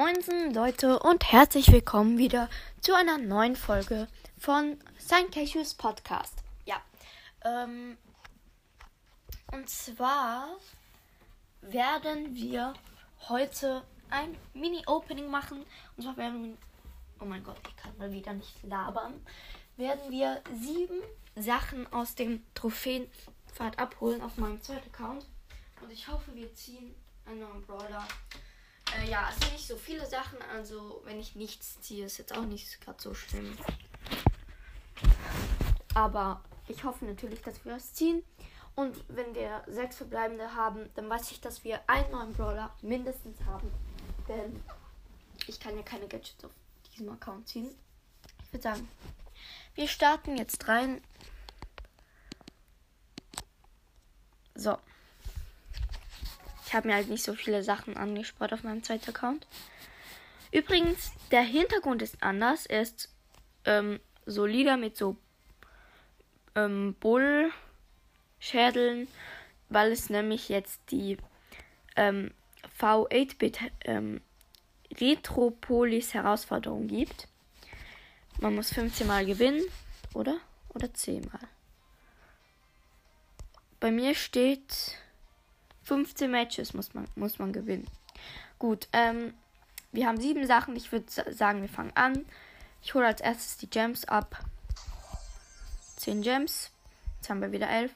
Moinsen Leute und herzlich willkommen wieder zu einer neuen Folge von Saint Cashews Podcast. Ja, ähm, und zwar werden wir heute ein Mini-Opening machen. Und zwar werden wir, oh mein Gott, ich kann mal wieder nicht labern, werden wir sieben Sachen aus dem Trophäenpfad abholen auf meinem zweiten Account. Und ich hoffe, wir ziehen einen neuen Brawler. Äh, ja, es sind nicht so viele Sachen, also wenn ich nichts ziehe, ist jetzt auch nicht gerade so schlimm. Aber ich hoffe natürlich, dass wir es ziehen. Und wenn wir sechs verbleibende haben, dann weiß ich, dass wir einen neuen Brawler mindestens haben. Denn ich kann ja keine Gadgets auf diesem Account ziehen. Ich würde sagen, wir starten jetzt rein. So. Ich habe mir halt nicht so viele Sachen angespart auf meinem zweiten Account. Übrigens, der Hintergrund ist anders. Er ist ähm, solider mit so ähm, Bullschädeln, weil es nämlich jetzt die ähm, V8-Bit ähm, Retropolis Herausforderung gibt. Man muss 15 Mal gewinnen, oder? Oder 10 Mal. Bei mir steht 15 Matches muss man, muss man gewinnen. Gut, ähm, wir haben sieben Sachen. Ich würde sagen, wir fangen an. Ich hole als erstes die Gems ab. 10 Gems. Jetzt haben wir wieder 11.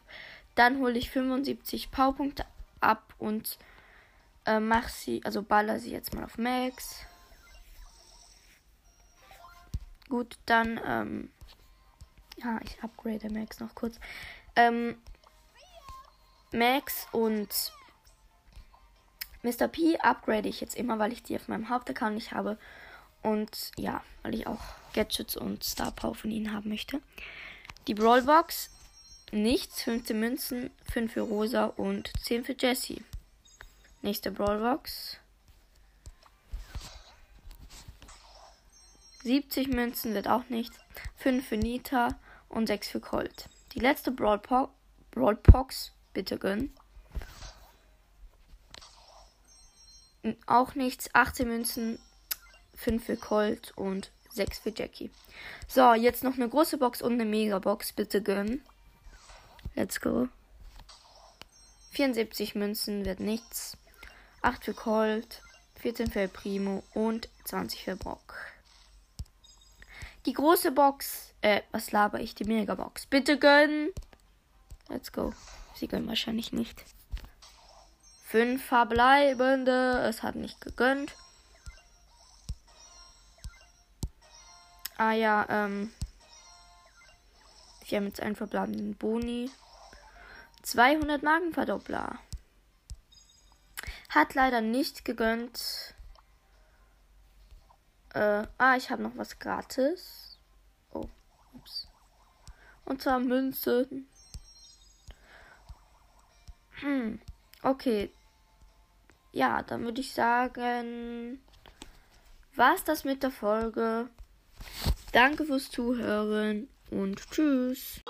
Dann hole ich 75 Powerpunkte ab und äh, mach sie, also baller sie jetzt mal auf Max. Gut, dann, ähm, ja, ich upgrade Max noch kurz. Ähm, Max und Mr. P upgrade ich jetzt immer, weil ich die auf meinem Hauptaccount nicht habe. Und ja, weil ich auch Gadgets und Star Power von ihnen haben möchte. Die Brawlbox, nichts. 15 Münzen, 5 für Rosa und 10 für Jessie. Nächste Brawlbox. 70 Münzen wird auch nichts. 5 für Nita und 6 für Colt. Die letzte Brawlbox, Brawlbox bitte gönnen. Auch nichts. 18 Münzen, 5 für Colt und 6 für Jackie. So, jetzt noch eine große Box und eine Megabox. Bitte gönnen. Let's go. 74 Münzen wird nichts. 8 für Colt, 14 für Primo und 20 für Brock. Die große Box, äh, was laber ich? Die Megabox. Bitte gönnen. Let's go. Sie gönnen wahrscheinlich nicht. Fünf verbleibende. Es hat nicht gegönnt. Ah ja, ähm. Wir haben jetzt einen verbleibenden Boni. 200 Magenverdoppler. Hat leider nicht gegönnt. Äh, ah, ich habe noch was gratis. Oh, ups. Und zwar Münzen. Hm, okay ja, dann würde ich sagen, war's das mit der Folge. Danke fürs Zuhören und tschüss.